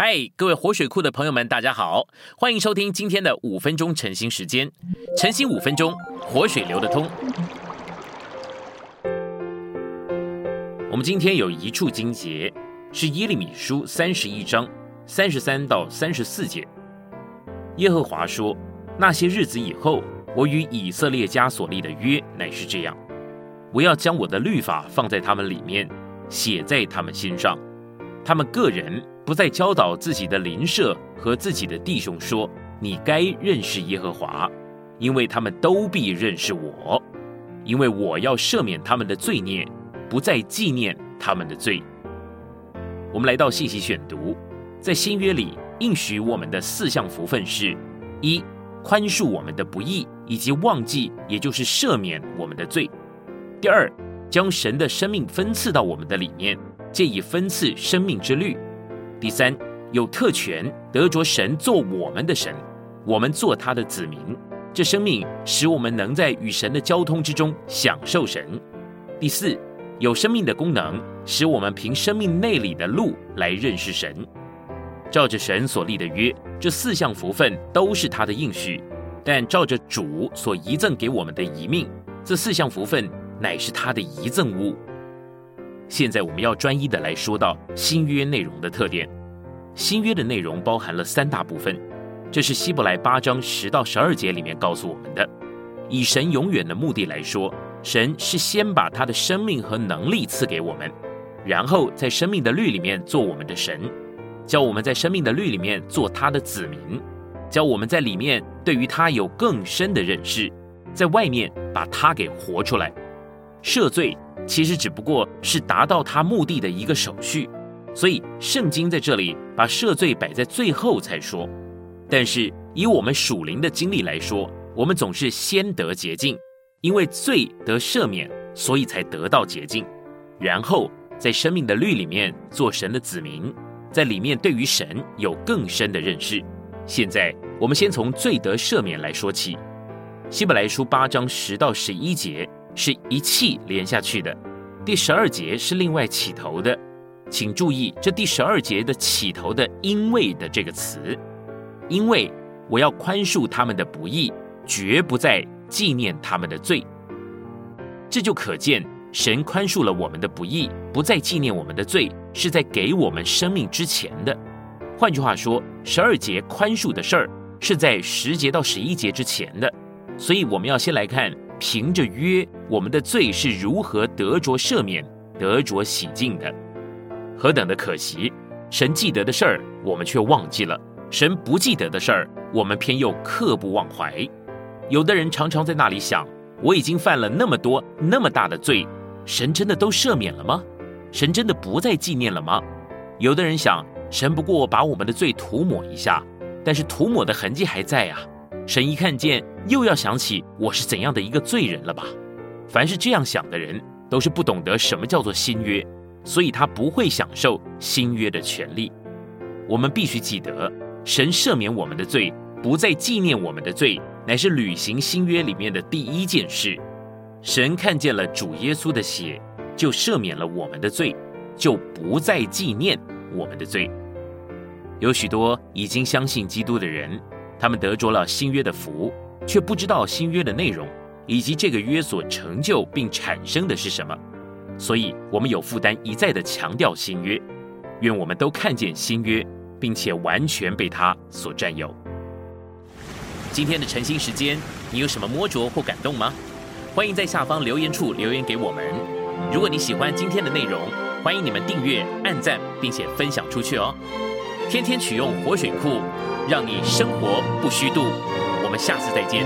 嗨，各位活水库的朋友们，大家好，欢迎收听今天的五分钟晨兴时间。晨兴五分钟，活水流得通。我们今天有一处经节，是耶利米书三十一章三十三到三十四节。耶和华说：“那些日子以后，我与以色列家所立的约乃是这样：我要将我的律法放在他们里面，写在他们心上，他们个人。”不再教导自己的邻舍和自己的弟兄说：“你该认识耶和华，因为他们都必认识我，因为我要赦免他们的罪孽，不再纪念他们的罪。”我们来到信息选读，在新约里应许我们的四项福分是：一、宽恕我们的不义，以及忘记，也就是赦免我们的罪；第二，将神的生命分赐到我们的里面，借以分赐生命之律。第三，有特权得着神做我们的神，我们做他的子民。这生命使我们能在与神的交通之中享受神。第四，有生命的功能，使我们凭生命内里的路来认识神。照着神所立的约，这四项福分都是他的应许；但照着主所遗赠给我们的遗命，这四项福分乃是他的遗赠物。现在我们要专一的来说到新约内容的特点。新约的内容包含了三大部分，这是希伯来八章十到十二节里面告诉我们的。以神永远的目的来说，神是先把他的生命和能力赐给我们，然后在生命的律里面做我们的神，教我们在生命的律里面做他的子民，教我们在里面对于他有更深的认识，在外面把他给活出来，赦罪。其实只不过是达到他目的的一个手续，所以圣经在这里把赦罪摆在最后才说。但是以我们属灵的经历来说，我们总是先得洁净，因为罪得赦免，所以才得到洁净，然后在生命的律里面做神的子民，在里面对于神有更深的认识。现在我们先从罪得赦免来说起，希伯来书八章十到十一节。是一气连下去的，第十二节是另外起头的，请注意这第十二节的起头的“因为”的这个词，因为我要宽恕他们的不义，绝不再纪念他们的罪。这就可见神宽恕了我们的不义，不再纪念我们的罪，是在给我们生命之前的。换句话说，十二节宽恕的事儿是在十节到十一节之前的，所以我们要先来看。凭着约，我们的罪是如何得着赦免、得着洗净的？何等的可惜！神记得的事儿，我们却忘记了；神不记得的事儿，我们偏又刻不忘怀。有的人常常在那里想：我已经犯了那么多、那么大的罪，神真的都赦免了吗？神真的不再纪念了吗？有的人想：神不过把我们的罪涂抹一下，但是涂抹的痕迹还在啊。神一看见，又要想起我是怎样的一个罪人了吧？凡是这样想的人，都是不懂得什么叫做新约，所以他不会享受新约的权利。我们必须记得，神赦免我们的罪，不再纪念我们的罪，乃是履行新约里面的第一件事。神看见了主耶稣的血，就赦免了我们的罪，就不再纪念我们的罪。有许多已经相信基督的人。他们得着了新约的福，却不知道新约的内容，以及这个约所成就并产生的是什么。所以，我们有负担一再的强调新约。愿我们都看见新约，并且完全被他所占有。今天的晨兴时间，你有什么摸着或感动吗？欢迎在下方留言处留言给我们。如果你喜欢今天的内容，欢迎你们订阅、按赞，并且分享出去哦。天天取用活水库。让你生活不虚度，我们下次再见。